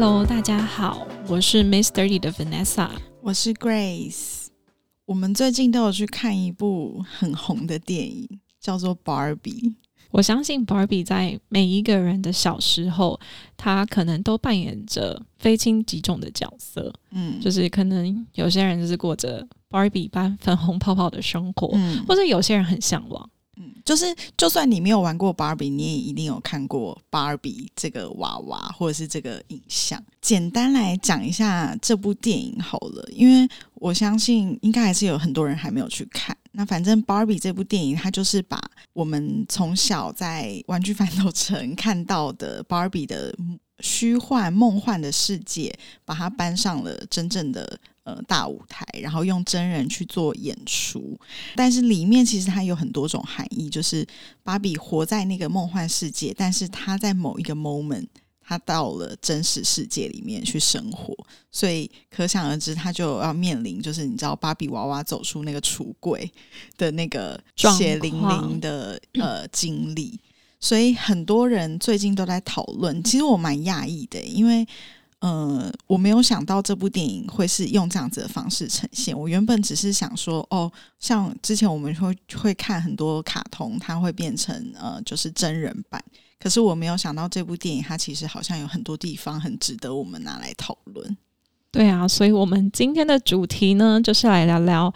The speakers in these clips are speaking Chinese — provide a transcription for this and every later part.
Hello，大家好，我是 Miss Dirty 的 Vanessa，我是 Grace。我们最近都有去看一部很红的电影，叫做《Barbie》。我相信 Barbie 在每一个人的小时候，他可能都扮演着非亲即重的角色。嗯，就是可能有些人就是过着 Barbie 般粉红泡泡的生活，或者有些人很向往。嗯，就是就算你没有玩过芭比，你也一定有看过芭比这个娃娃或者是这个影像。简单来讲一下这部电影好了，因为我相信应该还是有很多人还没有去看。那反正芭比这部电影，它就是把我们从小在玩具反斗城看到的芭比的虚幻梦幻的世界，把它搬上了真正的。呃，大舞台，然后用真人去做演出，但是里面其实它有很多种含义，就是芭比活在那个梦幻世界，但是她在某一个 moment，他到了真实世界里面去生活，所以可想而知，他就要面临就是你知道芭比娃娃走出那个橱柜的那个血淋淋的 呃经历，所以很多人最近都在讨论，其实我蛮讶异的，因为。呃，我没有想到这部电影会是用这样子的方式呈现。我原本只是想说，哦，像之前我们会会看很多卡通，它会变成呃，就是真人版。可是我没有想到这部电影，它其实好像有很多地方很值得我们拿来讨论。对啊，所以我们今天的主题呢，就是来聊聊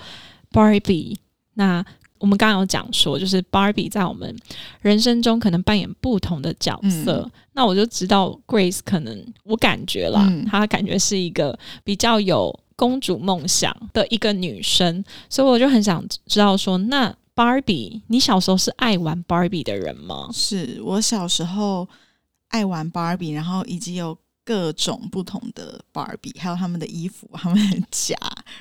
Barbie。那我们刚刚有讲说，就是 Barbie 在我们人生中可能扮演不同的角色。那我就知道 Grace 可能我感觉了，她感觉是一个比较有公主梦想的一个女生，所以我就很想知道说，那 Barbie，你小时候是爱玩 Barbie 的人吗？是我小时候爱玩 Barbie，然后以及有各种不同的 Barbie，还有他们的衣服、他们的甲，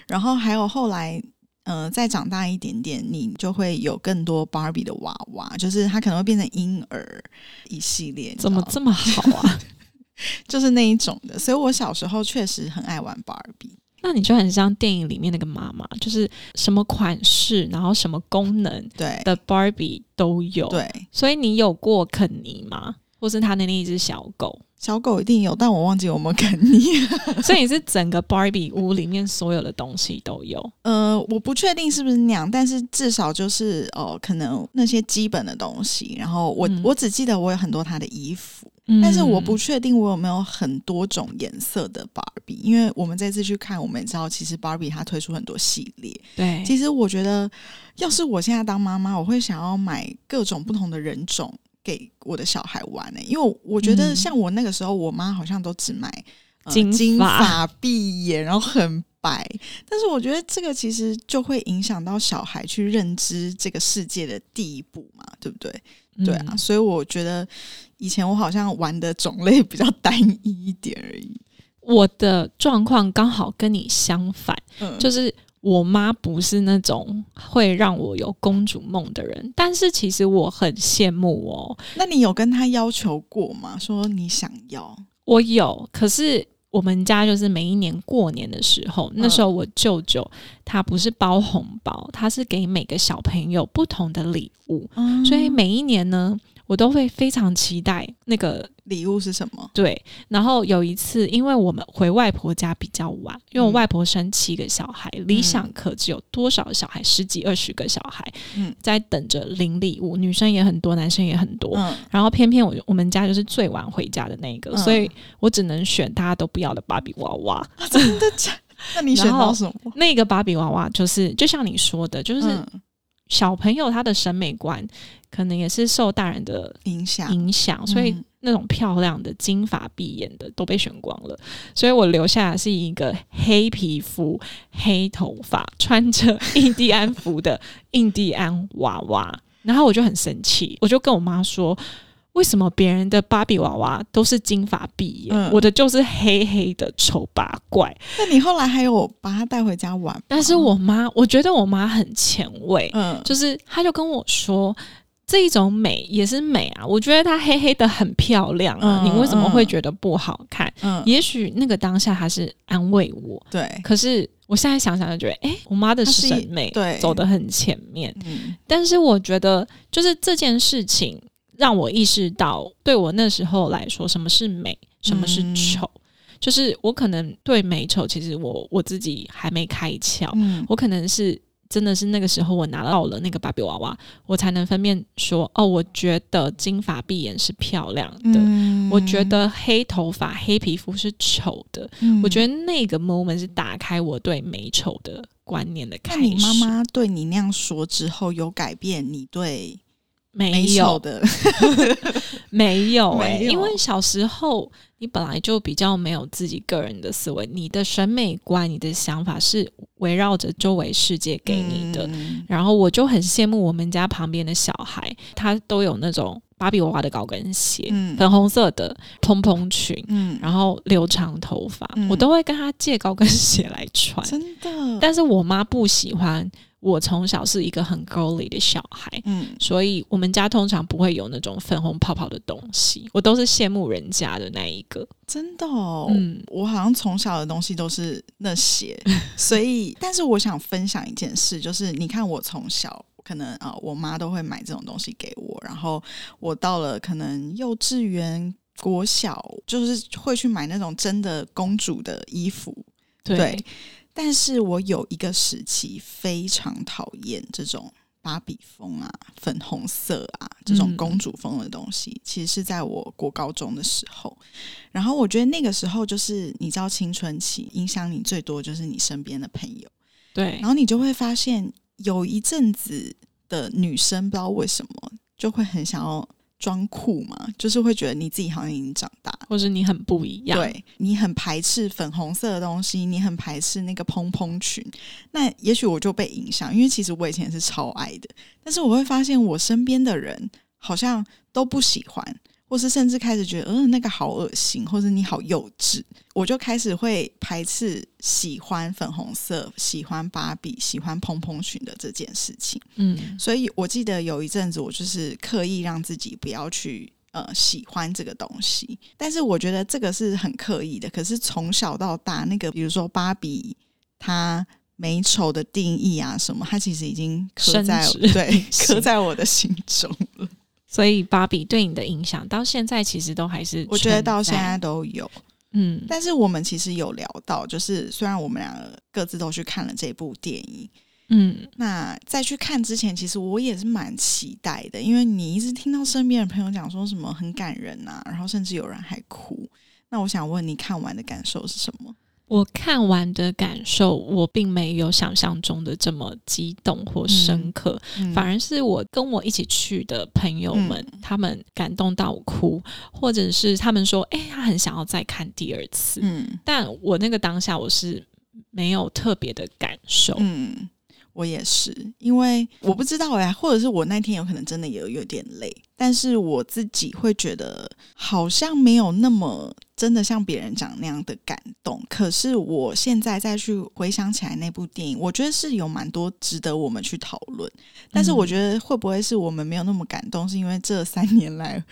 然后还有后来。呃，再长大一点点，你就会有更多芭比的娃娃，就是它可能会变成婴儿一系列。怎么这么好啊？就是那一种的。所以我小时候确实很爱玩芭比。那你就很像电影里面那个妈妈，就是什么款式，然后什么功能对的芭比都有。对，所以你有过肯尼吗？或是他的那一只小狗？小狗一定有，但我忘记有没有跟你。所以你是整个 Barbie 屋里面所有的东西都有？呃，我不确定是不是那样，但是至少就是哦，可能那些基本的东西。然后我我只记得我有很多他的衣服，但是我不确定我有没有很多种颜色的 Barbie。因为我们这次去看，我们也知道其实 Barbie 它推出很多系列。对，其实我觉得，要是我现在当妈妈，我会想要买各种不同的人种。给我的小孩玩呢，因为我觉得像我那个时候，我妈好像都只买金金发碧眼，然后很白。但是我觉得这个其实就会影响到小孩去认知这个世界的第一步嘛，对不对？对啊，所以我觉得以前我好像玩的种类比较单一一点而已。我的状况刚好跟你相反，就是。我妈不是那种会让我有公主梦的人，但是其实我很羡慕哦。那你有跟她要求过吗？说你想要？我有，可是我们家就是每一年过年的时候，那时候我舅舅他不是包红包，他是给每个小朋友不同的礼物，所以每一年呢。我都会非常期待那个礼物是什么？对，然后有一次，因为我们回外婆家比较晚，因为我外婆生七个小孩，理想可只有多少小孩？十几二十个小孩，嗯，在等着领礼物，女生也很多，男生也很多，嗯，然后偏偏我我们家就是最晚回家的那个，所以我只能选大家都不要的芭比娃娃。真的假？那你选到什么？那个芭比娃娃就是就像你说的，就是小朋友他的审美观。可能也是受大人的影响，影响，所以那种漂亮的金发碧眼的都被选光了，所以我留下的是一个黑皮肤、黑头发、穿着印第安服的印第安娃娃。然后我就很生气，我就跟我妈说：“为什么别人的芭比娃娃都是金发碧眼，我的就是黑黑的丑八怪？”那你后来还有把它带回家玩？但是我妈，我觉得我妈很前卫，嗯，就是她就跟我说。这一种美也是美啊！我觉得它黑黑的很漂亮啊，你为什么会觉得不好看？嗯，也许那个当下还是安慰我。对，可是我现在想想就觉得，哎，我妈的审美对走得很前面。嗯，但是我觉得就是这件事情让我意识到，对我那时候来说，什么是美，什么是丑。就是我可能对美丑，其实我我自己还没开窍，嗯我可能是真的是那个时候我拿到了那个芭比娃娃，我才能分辨说，哦，我觉得金发碧眼是漂亮的，嗯我觉得黑头发黑皮肤是丑的，我觉得。得那个 moment 是打开我对美丑的观念的开始。那你妈妈对你那样说之后，有改变你对没有的？没有哎、因为小时候你本来就比较没有自己个人的思维，你的审美观、你的想法是围绕着周围世界给你的。嗯然后我就很羡慕我们家旁边的小孩，他都有那种芭比娃娃的高跟鞋，嗯粉红色的蓬蓬裙，嗯，然后留长头发，嗯我都会跟他借高跟鞋来穿。真的，但是我妈不喜欢我从小是一个很 girly 的小孩，嗯。所以我们家通常不会有那种粉红泡泡的东西，我都是羡慕人家的那一个。真的哦，嗯。我好像从小的东西都是那些，所以，但是我想分享一件事，就是你看我从小。可能啊、呃我妈都会买这种东西给我，然后我到了可能幼稚园、国小，就是会去买那种真的公主的衣服，对，对但是我有一个时期非常讨厌这种芭比风啊、粉红色啊这种嗯公主风的东西。其实是在我国高中的时候，然后我觉得那个时候就是你知道青春期，影响你最多就是你身边的朋友，对然，后你就会发现有一阵子的女生不知道为什么就会很想要装酷嘛，就是会觉得你自己好像已经长大。或者你很不一样。对你很排斥粉红色的东西，你很排斥那个蓬蓬裙，那也许我就被影响，因为其实我以前是超爱的，但是我会发现我身边的人好像都不喜欢，或是甚至开始觉得，嗯、那个好恶心，或者你好幼稚，我就开始会排斥喜欢粉红色、喜欢芭比、喜欢蓬蓬裙的这件事情。嗯，所以我记得有一阵子，我就是刻意让自己不要去呃喜欢这个东西，但是我觉得这个是很刻意的。可是从小到大，那个比如说芭比，它美丑的定义啊什么，它其实已经刻在对 刻在我的心中了。所以芭比对你的影响到现在其实都还是，我觉得到现在，都有，嗯，但是我们其实有聊到，就是虽然我们两个各自都去看了这部电影，嗯，那在去看之前，其实我也是蛮期待的，因为你一直听到身边的朋友讲说什么很感人呐、然后甚至有人还哭。那我想问你看完的感受是什么？我看完的感受，我并没有想象中的这么激动或深刻，嗯。反而是我跟我一起去的朋友们，嗯他们感动到我哭，或者是他们说，哎、他很想要再看第二次。嗯。但我那个当下我是没有特别的感受，嗯，我也是，因为我不知道哎、或者是我那天有可能真的也有有点累，但是我自己会觉得好像没有那么真的像别人讲那样的感动。可是我现在再去回想起来那部电影，我觉得是有蛮多值得我们去讨论。但是我觉得会不会是我们没有那么感动，是因为这三年来。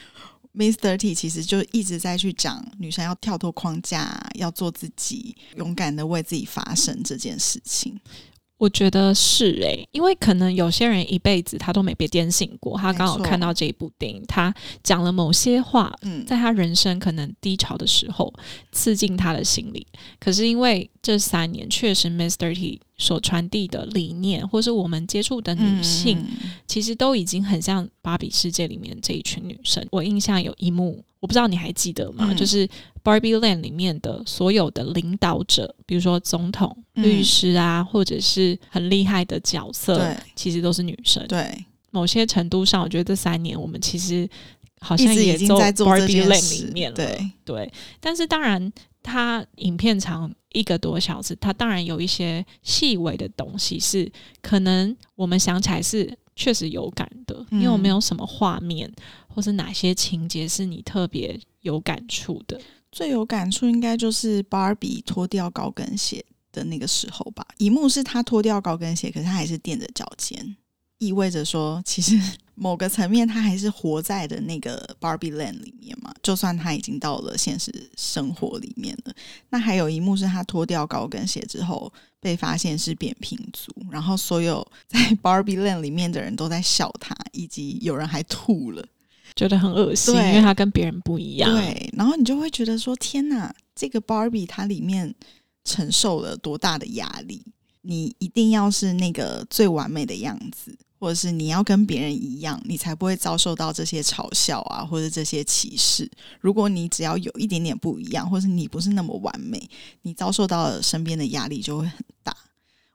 Thirty 其实就一直在去讲女生要跳脱框架，要做自己，勇敢的为自己发声这件事情。我觉得是诶、因为可能有些人一辈子他都没被点醒过，他刚好看到这一部电影，他讲了某些话，嗯，在他人生可能低潮的时候刺进他的心里。可是因为这三年确实 Mr. T 所传递的理念，或是我们接触的女性，嗯其实都已经很像芭比世界里面这一群女生。我印象有一幕，我不知道你还记得吗？嗯就是 Barbie Land 里面的所有的领导者，比如说总统、嗯律师啊，或者是很厉害的角色，其实都是女生。对，某些程度上，我觉得这三年我们其实好像也已经在做 Barbie Land 里面了。对，对，但是当然，它影片长一个多小时，它当然有一些细微的东西是可能我们想起来是确实有感的。因为我没有什么画面，或是哪些情节是你特别有感触的？最有感触应该就是芭比脱掉高跟鞋的那个时候吧。一幕是她脱掉高跟鞋，可是她还是垫着脚尖，意味着说，其实 某个层面他还是活在的那个 Barbie Land 里面嘛。就算他已经到了现实生活里面了，那还有一幕是他脱掉高跟鞋之后被发现是扁平足，然后所有在 Barbie Land 里面的人都在笑他，以及有人还吐了。觉得很恶心，对因为他跟别人不一样。，对，然后你就会觉得说：“天哪，这个 Barbie 它里面承受了多大的压力？你一定要是那个最完美的样子，或者是你要跟别人一样，你才不会遭受到这些嘲笑啊，或者这些歧视。如果你只要有一点点不一样，或是你不是那么完美，你遭受到身边的压力就会很大。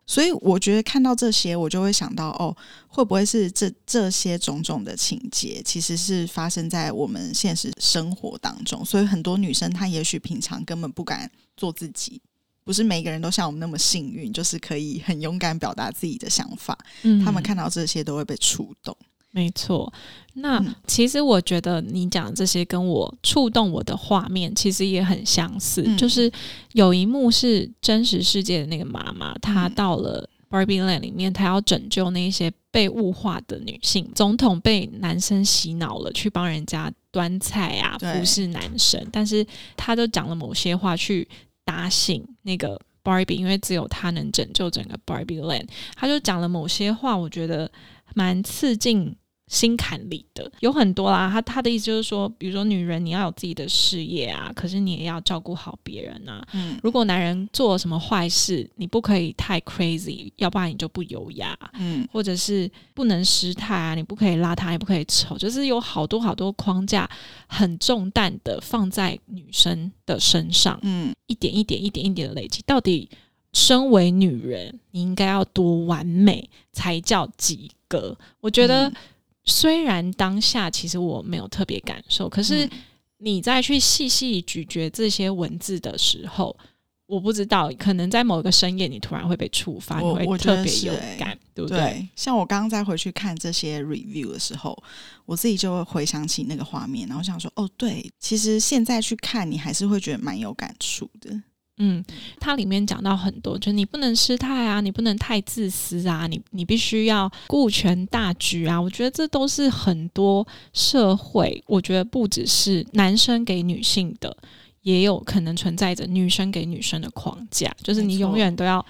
所以我觉得看到这些，我就会想到，哦，会不会是这这些种种的情节，其实是发生在我们现实生活当中。所以很多女生她也许平常根本不敢做自己。不是每个人都像我们那么幸运，就是可以很勇敢表达自己的想法。嗯，他们看到这些都会被触动。没错，那其实我觉得你讲这些跟我触动我的画面其实也很相似。就是有一幕是真实世界的那个妈妈，她到了 Barbie Land 里面，她要拯救那些被物化的女性。总统被男生洗脑了，去帮人家端菜啊，服侍男生，但是他都讲了某些话去。打醒那个 Barbie，因为只有他能拯救整个 Barbie Land。他就讲了某些话，我觉得蛮刺进。心坎里的有很多啦，他他的意思就是说，比如说女人你要有自己的事业啊，可是你也要照顾好别人啊。嗯，如果男人做什么坏事，你不可以太 crazy，要不然你就不优雅。嗯，或者是不能失态啊，你不可以邋遢，也不可以丑，就是有好多好多框架很重担的放在女生的身上。嗯，一点一点一点一点的累积，到底身为女人，你应该要多完美才叫及格？我觉得。虽然当下其实我没有特别感受，可是你在去细细咀嚼这些文字的时候，我不知道，可能在某个深夜你突然会被触发，你会特别有感，对不对？像我刚刚再回去看这些 review 的时候，我自己就会回想起那个画面，然后想说，哦，对，其实现在去看你还是会觉得蛮有感触的。嗯，它里面讲到很多，就是你不能失态啊，你不能太自私啊，你你必须要顾全大局啊。我觉得这都是很多社会，我觉得不只是男生给女性的，也有可能存在着女生给女生的框架，就是你永远都要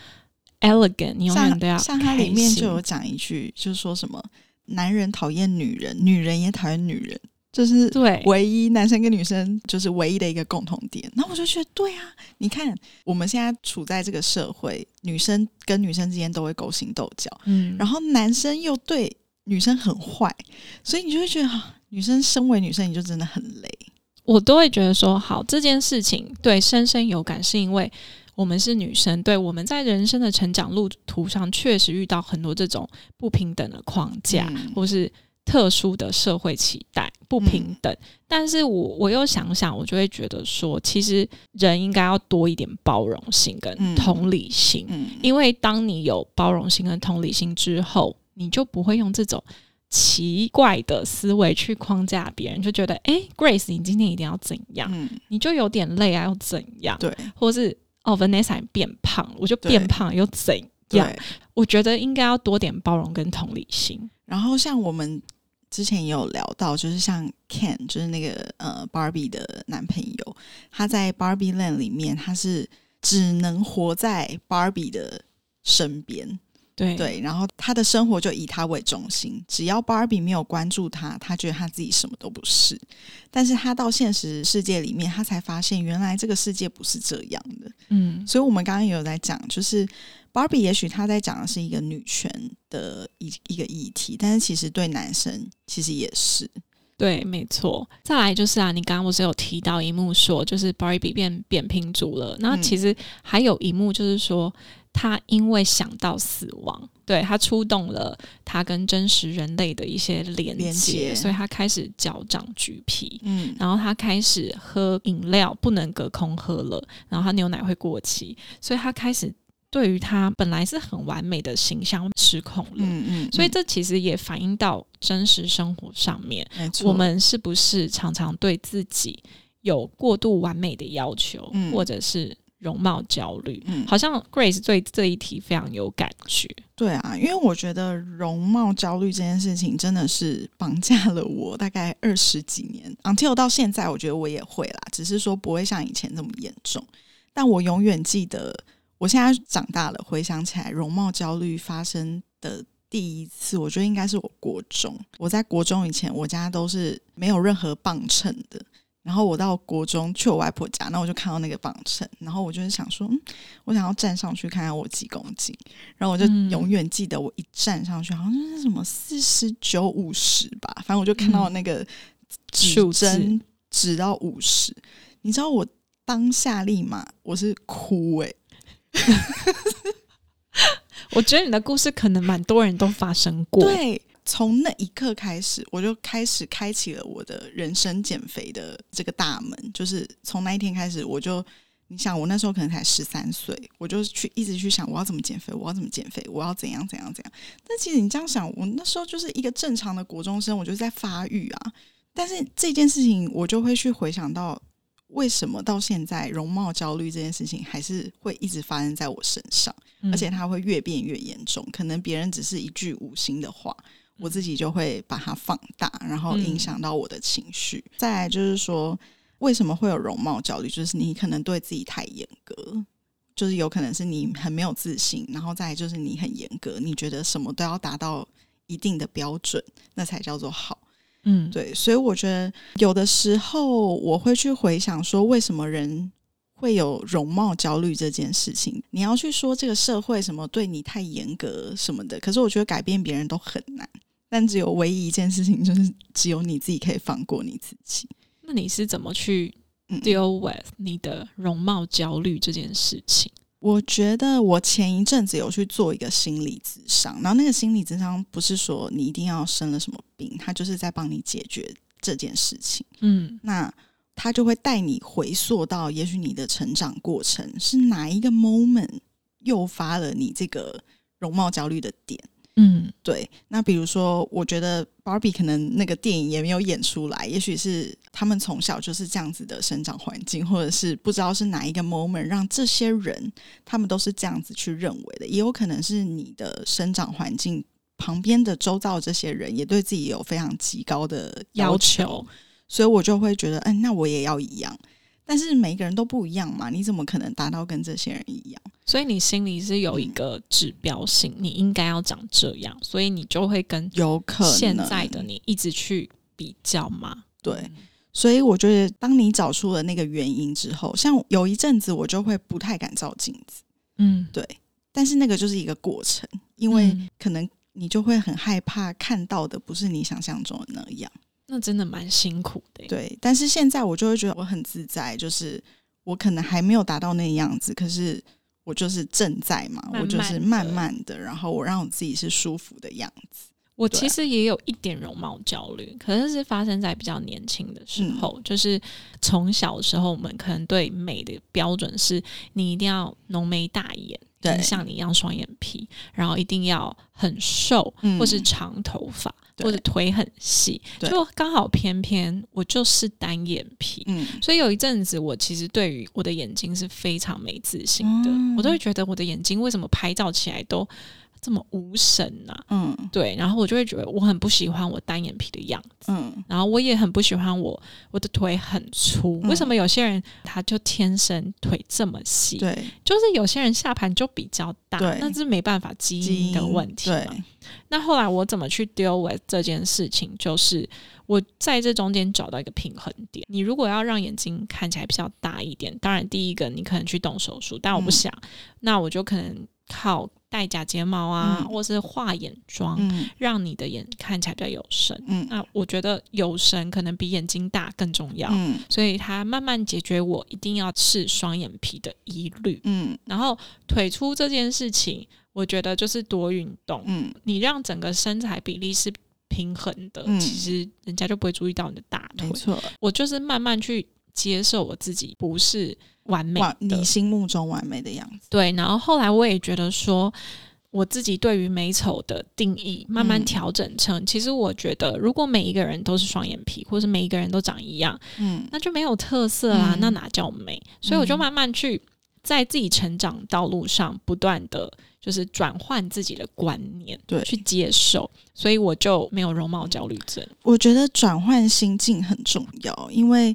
elegant，你永远都要像它里面就有讲一句，就是说什么男人讨厌女人，女人也讨厌女人。就是对。唯一男生跟女生就是唯一的一个共同点，那我就觉得对啊，你看我们现在处在这个社会，女生跟女生之间都会勾心斗角，嗯，然后男生又对女生很坏，所以你就会觉得啊，女生身为女生，你就真的很累。我都会觉得说，好这件事情对深深有感，是因为我们是女生，对我们在人生的成长路途上确实遇到很多这种不平等的框架，或是。特殊的社会期待不平等，但是我我又想想，我就会觉得说，其实人应该要多一点包容性跟同理心，因为当你有包容心跟同理心之后，你就不会用这种奇怪的思维去框架别人，就觉得哎，Grace，你今天一定要怎样？你就有点累啊，又怎样？对，或是哦，Vanessa 变胖，我就变胖又怎样？我觉得应该要多点包容跟同理心，然后像我们。之前也有聊到，就是像 Ken，就是那个呃 Barbie 的男朋友，他在 Barbie Land 里面，他是只能活在 Barbie 的身边，对对，然后他的生活就以他为中心，只要 Barbie 没有关注他，他觉得他自己什么都不是。但是他到现实世界里面，他才发现原来这个世界不是这样的。嗯，所以我们刚刚也有在讲，就是。Barbie 也许他在讲的是一个女权的一一个议题，但是其实对男生其实也是对，没错。再来就是啊，你刚刚不是有提到一幕说，就是 Barbie 变扁平足了。那其实还有一幕就是说，他因为想到死亡，对他触动了他跟真实人类的一些连接，所以他开始脚掌橘皮，嗯，然后他开始喝饮料不能隔空喝了，然后他牛奶会过期，所以他开始。对于他本来是很完美的形象失控了，嗯嗯，所以这其实也反映到真实生活上面，我们是不是常常对自己有过度完美的要求，或者是容貌焦虑？嗯，好像 Grace 对这一题非常有感觉。对啊，因为我觉得容貌焦虑这件事情真的是绑架了我大概二十几年，until 到现在，我觉得我也会啦，只是说不会像以前那么严重，但我永远记得。我现在长大了，回想起来，容貌焦虑发生的第一次，我觉得应该是我国中。我在国中以前，我家都是没有任何磅秤的，然后我到国中去我外婆家，那我就看到那个磅秤，然后我就是想说，嗯，我想要站上去看看我几公斤，然后我就嗯永远记得我一站上去，好像是什么四十九、五十吧，反正我就看到那个指针指到五十，你知道我当下立马我是哭欸。诶、我觉得你的故事可能蛮多人都发生过。，对，从那一刻开始，我就开始开启了我的人生减肥的这个大门。就是从那一天开始，我就你想，我那时候可能才十三岁，我就去一直去想我要怎么减肥，我要怎么减肥，我要怎样怎样怎样。但其实你这样想，我那时候就是一个正常的国中生，我就在发育啊。但是这件事情，我就会去回想到。为什么到现在容貌焦虑这件事情还是会一直发生在我身上？嗯而且它会越变越严重。可能别人只是一句无心的话，我自己就会把它放大，然后影响到我的情绪。再来就是说，为什么会有容貌焦虑？就是你可能对自己太严格，就是有可能是你很没有自信，然后再就是你很严格，你觉得什么都要达到一定的标准，那才叫做好。嗯，对，所以我觉得有的时候我会去回想说，为什么人会有容貌焦虑这件事情。你要去说这个社会什么对你太严格什么的，可是我觉得改变别人都很难。但只有唯一一件事情，就是只有你自己可以放过你自己。那你是怎么去嗯 deal with 你的容貌焦虑这件事情？我觉得我前一阵子有去做一个心理咨商，然后那个心理咨商不是说你一定要生了什么病，他就是在帮你解决这件事情。嗯那他就会带你回溯到，也许你的成长过程是哪一个 moment 诱发了你这个容貌焦虑的点。嗯对，那比如说，我觉得 Barbie 可能那个电影也没有演出来，也许是他们从小就是这样子的生长环境，或者是不知道是哪一个 moment 让这些人他们都是这样子去认为的，也有可能是你的生长环境旁边的周遭这些人也对自己有非常极高的要要求所以我就会觉得，嗯，那我也要一样。但是每个人都不一样嘛，你怎么可能达到跟这些人一样？所以你心里是有一个指标性，你应该要长这样，所以你就会跟有可能现在的你一直去比较吗？对，所以我觉得，当你找出了那个原因之后，像有一阵子我就会不太敢照镜子，嗯，对，但是那个就是一个过程，因为嗯可能你就会很害怕看到的不是你想象中的那样，那真的蛮辛苦的。对。但是现在我就会觉得我很自在，就是我可能还没有达到那样子，可是我就是正在嘛，慢慢我就是慢慢的，然后我让我自己是舒服的样子。我其实也有一点容貌焦虑，可是是发生在比较年轻的时候，就是从小的时候，我们可能对美的标准是你一定要浓眉大眼，对像你一样双眼皮，然后一定要很瘦，嗯或是长头发，对或者腿很细，就刚好偏偏我就是单眼皮。嗯，所以有一阵子，我其实对于我的眼睛是非常没自信的，哦我都会觉得我的眼睛为什么拍照起来都这么无神呐、嗯。对，然后我就会觉得我很不喜欢我单眼皮的样子，嗯。然后我也很不喜欢我我的腿很粗。嗯。为什么有些人他就天生腿这么细？对，就是有些人下盘就比较大，那是没办法基基因因的问题嘛。那后来我怎么去 deal with 这件事情，就是我在这中间找到一个平衡点。你如果要让眼睛看起来比较大一点，当然第一个你可能去动手术，但我不嗯。想，那我就可能靠戴假睫毛啊，嗯。或是画眼妆，嗯。让你的眼看起来比较有神。嗯。那我觉得有神可能比眼睛大更重要，嗯。所以它慢慢解决我一定要是双眼皮的疑虑。嗯。然后腿粗这件事情，我觉得就是多运动，嗯。你让整个身材比例是平衡的，嗯。其实人家就不会注意到你的大腿。没。错，我就是慢慢去接受我自己不是完美的你，心目中完美的样子。对。然后后来我也觉得说。我自己对于美丑的定义慢慢嗯调整成，其实我觉得，如果每一个人都是双眼皮，或是每一个人都长一样，嗯那就没有特色啦，嗯那哪叫美？所以我就嗯慢慢去在自己成长道路上不断的就是转换自己的观念，对去接受，所以我就没有容貌焦虑症。我觉得转换心境很重要，因为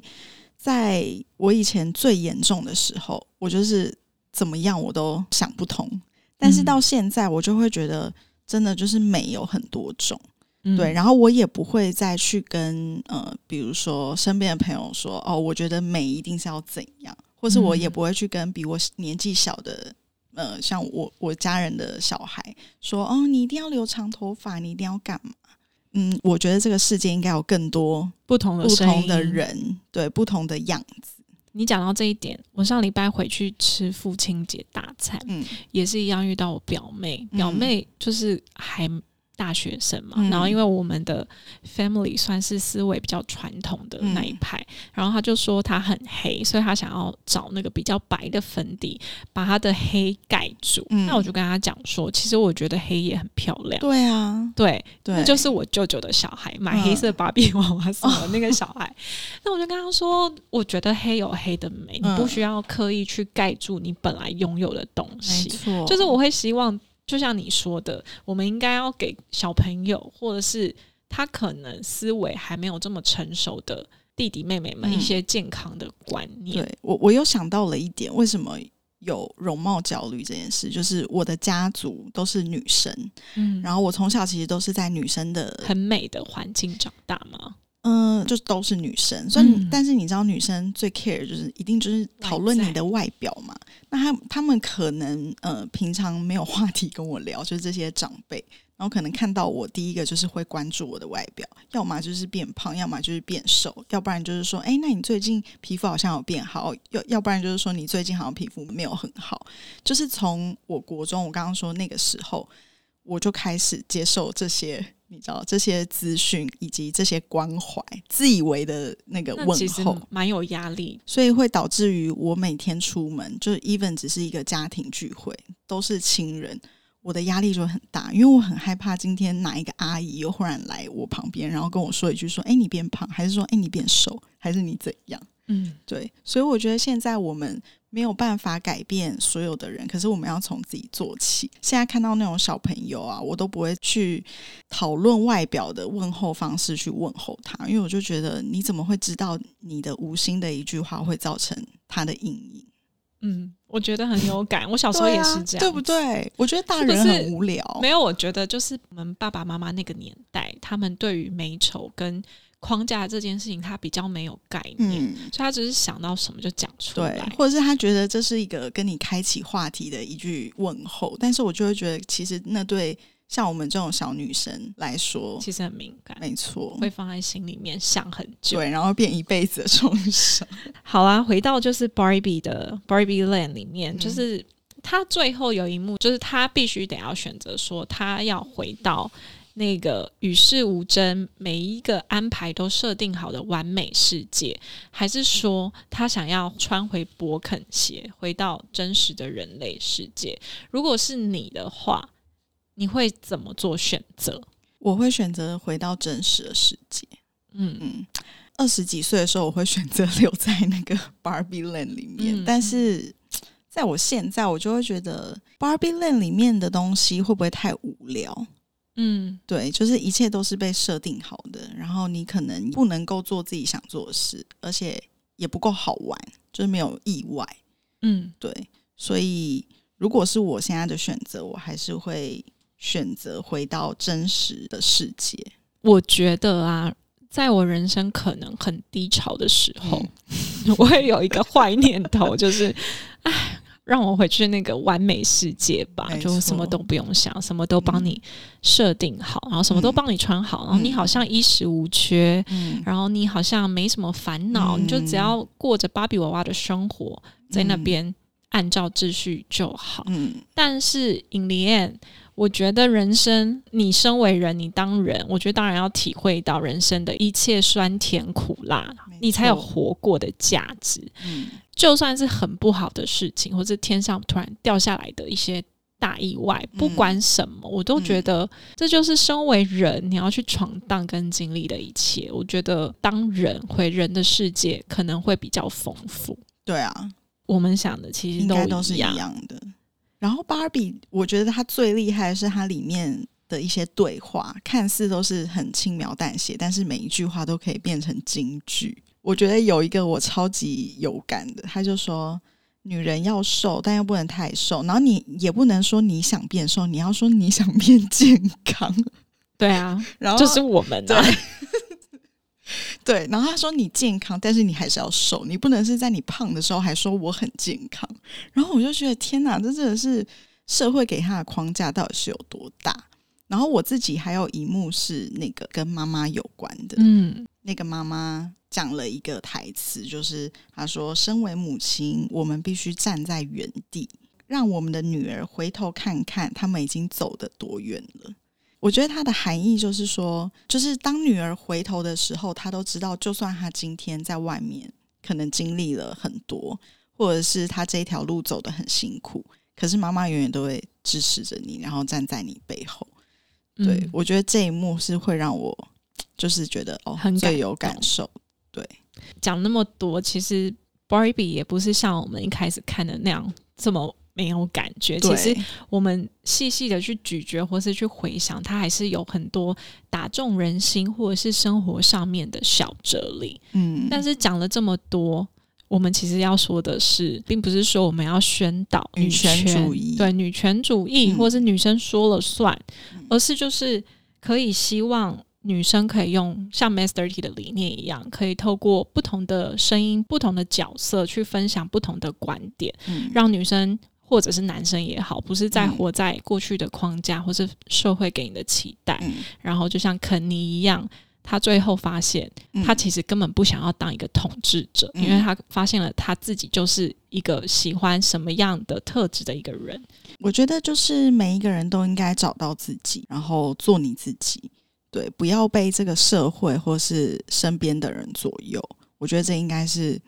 在我以前最严重的时候，我就是怎么样我都想不通。但是到现在，我就会觉得，真的就是美有很多种。嗯对，然后我也不会再去跟呃，比如说身边的朋友说，哦，我觉得美一定是要怎样，或是我也嗯不会去跟比我年纪小的。呃，像我我家人的小孩说，哦，你一定要留长头发，你一定要干嘛？嗯，我觉得这个世界应该有更多不同的不同的。人，对不同的样子。你讲到这一点，我上礼拜回去吃父亲节大餐，嗯也是一样遇到我表妹，嗯表妹就是还大学生嘛，嗯。然后因为我们的 family 算是思维比较传统的那一派，然后他就说他很黑，所以他想要找那个比较白的粉底把他的黑盖住。嗯。那我就跟他讲说，其实我觉得黑也很漂亮。对啊，对，对，那就是我舅舅的小孩买嗯黑色芭比娃娃什么那个小孩，那我就跟他说，我觉得黑有黑的美，你不嗯。需要刻意去盖住你本来拥有的东没西。错，就是我会希望，就像你说的，我们应该要给小朋友，或者是他可能思维还没有这么成熟的弟弟妹妹们嗯一些健康的观念。对我，我又想到了一点，为什么有容貌焦虑这件事？就是我的家族都是女生，嗯，然后我从小其实都是在女生的，很美的环境长大嘛。嗯、就都是女生。所以，嗯但是你知道，女生最 care 就是一定就是讨论你的外表嘛。那他他们可能呃平常没有话题跟我聊，就是这些长辈。然后可能看到我第一个就是会关注我的外表，要么就是变胖，要么就是变瘦，要不然就是说，哎，那你最近皮肤好像有变好，要要不然就是说你最近好像皮肤没有很好。就是从我国中，我刚刚说那个时候，我就开始接受这些，你知道这些资讯以及这些关怀，自以为的那个问候。蛮有压力。所以会导致于我每天出门，就是 even 只是一个家庭聚会，都是亲人，我的压力就很大，因为我很害怕今天哪一个阿姨又忽然来我旁边，然后跟我说一句说：“哎，你变胖，还是说哎你变瘦，还是你怎样嗯，？”对，所以我觉得现在我们没有办法改变所有的人，可是我们要从自己做起。现在看到那种小朋友啊，我都不会去讨论外表的问候方式去问候他，因为我就觉得你怎么会知道你的无心的一句话会造成他的阴影？嗯，我觉得很有感。我小时候也是这样、对不？对？我觉得大人很无聊，没有，我觉得就是我们爸爸妈妈那个年代，他们对于美丑跟框架这件事情，他比较没有概念，嗯。所以他只是想到什么就讲出对来，。或者是他觉得这是一个跟你开启话题的一句问候，但是我就会觉得，其实那对像我们这种小女生来说，其实很敏感，没错，会放在心里面想很久。对，然后变一辈子的创伤。好啦，回到就是 Barbie 的 Barbie Land 里面，嗯就是他最后有一幕，就是他必须得要选择说，他要回到那个与世无争、每一个安排都设定好的完美世界，还是说他想要穿回勃肯鞋，回到真实的人类世界？如果是你的话，你会怎么做选择？我会选择回到真实的世界。嗯嗯，二十几岁的时候，我会选择留在那个 Barbie Land 里面，嗯但是在我现在，我就会觉得 Barbie Land 里面的东西会不会太无聊？嗯对，就是一切都是被设定好的，然后你可能不能够做自己想做的事，而且也不够好玩，就是没有意外。嗯对，所以如果是我现在的选择，我还是会选择回到真实的世界。我觉得啊，在我人生可能很低潮的时候，嗯 我会有一个坏念头，就是，哎，让我回去那个完美世界吧没，就什么都不用想，什么都帮你设定好，然后什么都帮你穿好，然后你好像衣食无缺。嗯，然后你好像没什么烦恼，嗯。你就只要过着芭比娃娃的生活，在那边按照秩序就好。嗯。但是 in the end，我觉得人生，你身为人，你当人，我觉得当然要体会到人生的一切酸甜苦辣，你才有活过的价值。嗯就算是很不好的事情，或者天上突然掉下来的一些大意外，嗯不管什么，我都觉得这就是身为人你要去闯荡跟经历的一切。我觉得当人回人的世界可能会比较丰富。对啊，我们想的其实应该都是一。样的。然后芭比，我觉得它最厉害的是它里面的一些对话，看似都是很轻描淡写，但是每一句话都可以变成金句。我觉得有一个我超级有感的，他就说。女人要瘦，但又不能太瘦。然后你也不能说你想变瘦，你要说你想变健康。对啊，然后就是我们对啊，对，然后他说你健康，但是你还是要瘦，你不能是在你胖的时候还说我很健康。然后我就觉得天哪，这真的是社会给他的框架到底是有多大？然后我自己还有一幕是那个跟妈妈有关的，嗯那个妈妈讲了一个台词，就是她说：“身为母亲，我们必须站在原地，让我们的女儿回头看看，他们已经走得多远了。”我觉得它的含义就是说，就是当女儿回头的时候，她都知道，就算她今天在外面可能经历了很多，或者是她这一条路走得很辛苦，可是妈妈永远都会支持着你，然后站在你背后。对、嗯我觉得这一幕是会让我就是觉得哦，很感最有感受。对。讲那么多，其实 Barbie 也不是像我们一开始看的那样这么没有感觉。其实，我们细细的去咀嚼或是去回想，它还是有很多打中人心或者是生活上面的小哲理。嗯，但是讲了这么多，我们其实要说的是，并不是说我们要宣导女权权主义对女权主义，嗯或是女生说了算，嗯而是就是可以希望。女生可以用像 Master T 的理念一样，可以透过不同的声音、不同的角色去分享不同的观点，嗯让女生或者是男生也好，不是在嗯活在过去的框架或是社会给你的期待。嗯然后就像肯尼一样，他最后发现嗯他其实根本不想要当一个统治者，嗯因为他发现了他自己就是一个喜欢什么样的特质的一个人。我觉得就是每一个人都应该找到自己，然后做你自己。对，不要被这个社会或是身边的人左右。我觉得这应该是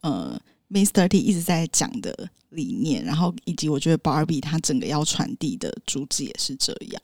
呃，Mr. T 一直在讲的理念，然后以及我觉得 Barbie 他整个要传递的主旨也是这样。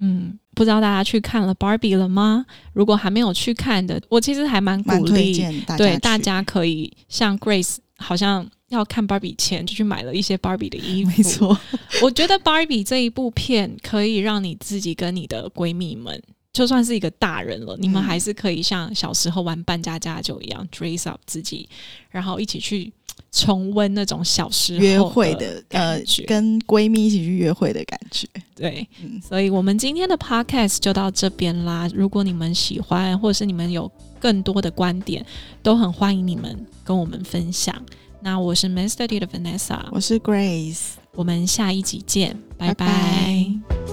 嗯，不知道大家去看了 Barbie 了吗？如果还没有去看的，我其实还蛮鼓励，荐对大家可以像 Grace，好像要看 Barbie 前就去买了一些 Barbie 的衣服。没，错，我觉得 Barbie 这一部片可以让你自己跟你的闺蜜们。就算是一个大人了，你们嗯还是可以像小时候玩扮家家酒一样 dress up 自己，然后一起去重温那种小时候约会的呃感觉，跟闺蜜一起去约会的感觉。对，嗯所以我们今天的 podcast 就到这边啦。如果你们喜欢，或者是你们有更多的观点，都很欢迎你们跟我们分享。那我是 D 的 Vanessa，我是 Grace。我们下一集见，拜拜拜